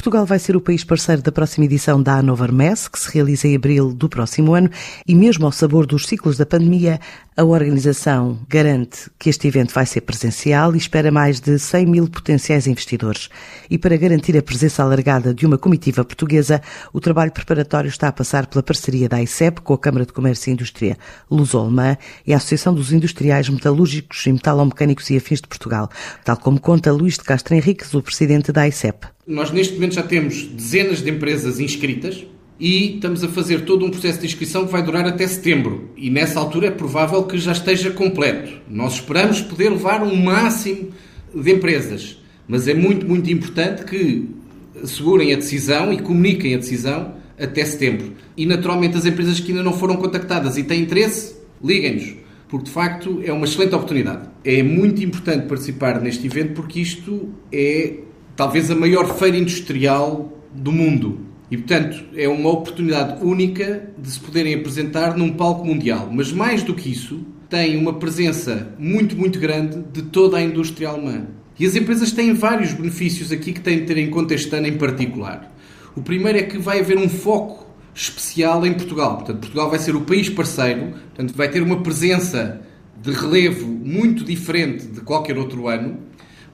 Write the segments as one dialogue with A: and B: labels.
A: Portugal vai ser o país parceiro da próxima edição da Hannover Messe, que se realiza em abril do próximo ano, e mesmo ao sabor dos ciclos da pandemia, a organização garante que este evento vai ser presencial e espera mais de 100 mil potenciais investidores. E para garantir a presença alargada de uma comitiva portuguesa, o trabalho preparatório está a passar pela parceria da ICEP com a Câmara de Comércio e Indústria Lusolmã e a Associação dos Industriais Metalúrgicos e Metalomecânicos e Afins de Portugal, tal como conta Luís de Castro Henriques, o presidente da ICEP.
B: Nós neste momento já temos dezenas de empresas inscritas e estamos a fazer todo um processo de inscrição que vai durar até setembro. E nessa altura é provável que já esteja completo. Nós esperamos poder levar um máximo de empresas, mas é muito, muito importante que assegurem a decisão e comuniquem a decisão até setembro. E naturalmente as empresas que ainda não foram contactadas e têm interesse, liguem-nos, porque de facto é uma excelente oportunidade. É muito importante participar neste evento porque isto é talvez a maior feira industrial do mundo. E, portanto, é uma oportunidade única de se poderem apresentar num palco mundial. Mas, mais do que isso, tem uma presença muito, muito grande de toda a indústria alemã. E as empresas têm vários benefícios aqui que têm de ter em conta este ano em particular. O primeiro é que vai haver um foco especial em Portugal. Portanto, Portugal vai ser o país parceiro, portanto, vai ter uma presença de relevo muito diferente de qualquer outro ano.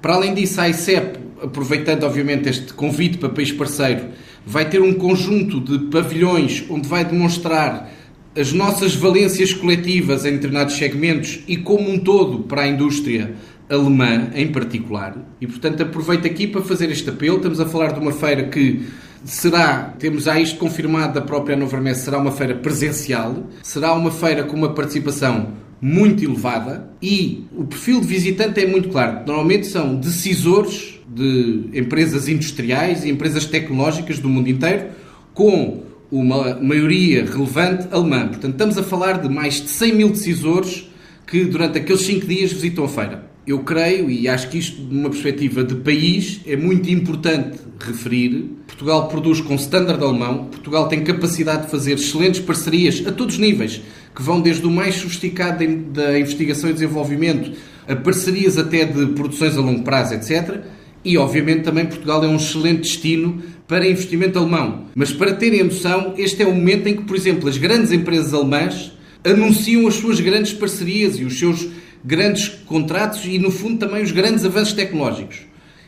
B: Para além disso, a ICEP aproveitando obviamente este convite para país parceiro, vai ter um conjunto de pavilhões onde vai demonstrar as nossas valências coletivas em determinados segmentos e como um todo para a indústria alemã em particular. E portanto aproveito aqui para fazer este apelo. Estamos a falar de uma feira que será, temos já isto confirmado da própria Nova Messe, será uma feira presencial, será uma feira com uma participação muito elevada e o perfil de visitante é muito claro. Normalmente são decisores de empresas industriais e empresas tecnológicas do mundo inteiro, com uma maioria relevante alemã. Portanto, estamos a falar de mais de 100 mil decisores que durante aqueles 5 dias visitam a feira. Eu creio, e acho que isto, de uma perspectiva de país, é muito importante referir. Portugal produz com standard alemão, Portugal tem capacidade de fazer excelentes parcerias a todos os níveis, que vão desde o mais sofisticado da investigação e desenvolvimento a parcerias até de produções a longo prazo, etc e, obviamente, também Portugal é um excelente destino para investimento alemão. Mas para terem noção, este é o momento em que, por exemplo, as grandes empresas alemãs anunciam as suas grandes parcerias e os seus grandes contratos e, no fundo, também os grandes avanços tecnológicos.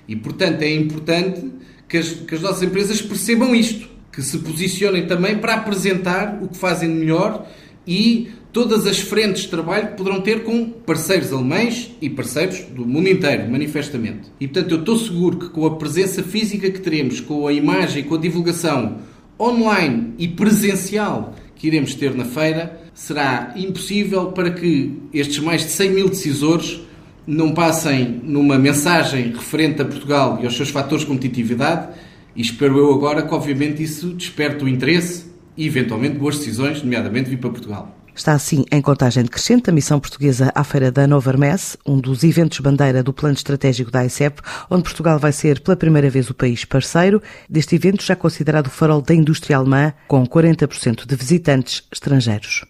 B: E, portanto, é importante que as, que as nossas empresas percebam isto, que se posicionem também para apresentar o que fazem melhor e todas as frentes de trabalho que poderão ter com parceiros alemães e parceiros do mundo inteiro, manifestamente. E portanto, eu estou seguro que com a presença física que teremos, com a imagem, com a divulgação online e presencial que iremos ter na feira, será impossível para que estes mais de 100 mil decisores não passem numa mensagem referente a Portugal e aos seus fatores de competitividade. E espero eu agora que, obviamente, isso desperte o interesse e, eventualmente, boas decisões, nomeadamente vir para Portugal.
A: Está assim em contagem decrescente a missão portuguesa à Feira da Nova Hermesse, um dos eventos bandeira do plano estratégico da ICEP, onde Portugal vai ser pela primeira vez o país parceiro deste evento já considerado o farol da indústria alemã, com 40% de visitantes estrangeiros.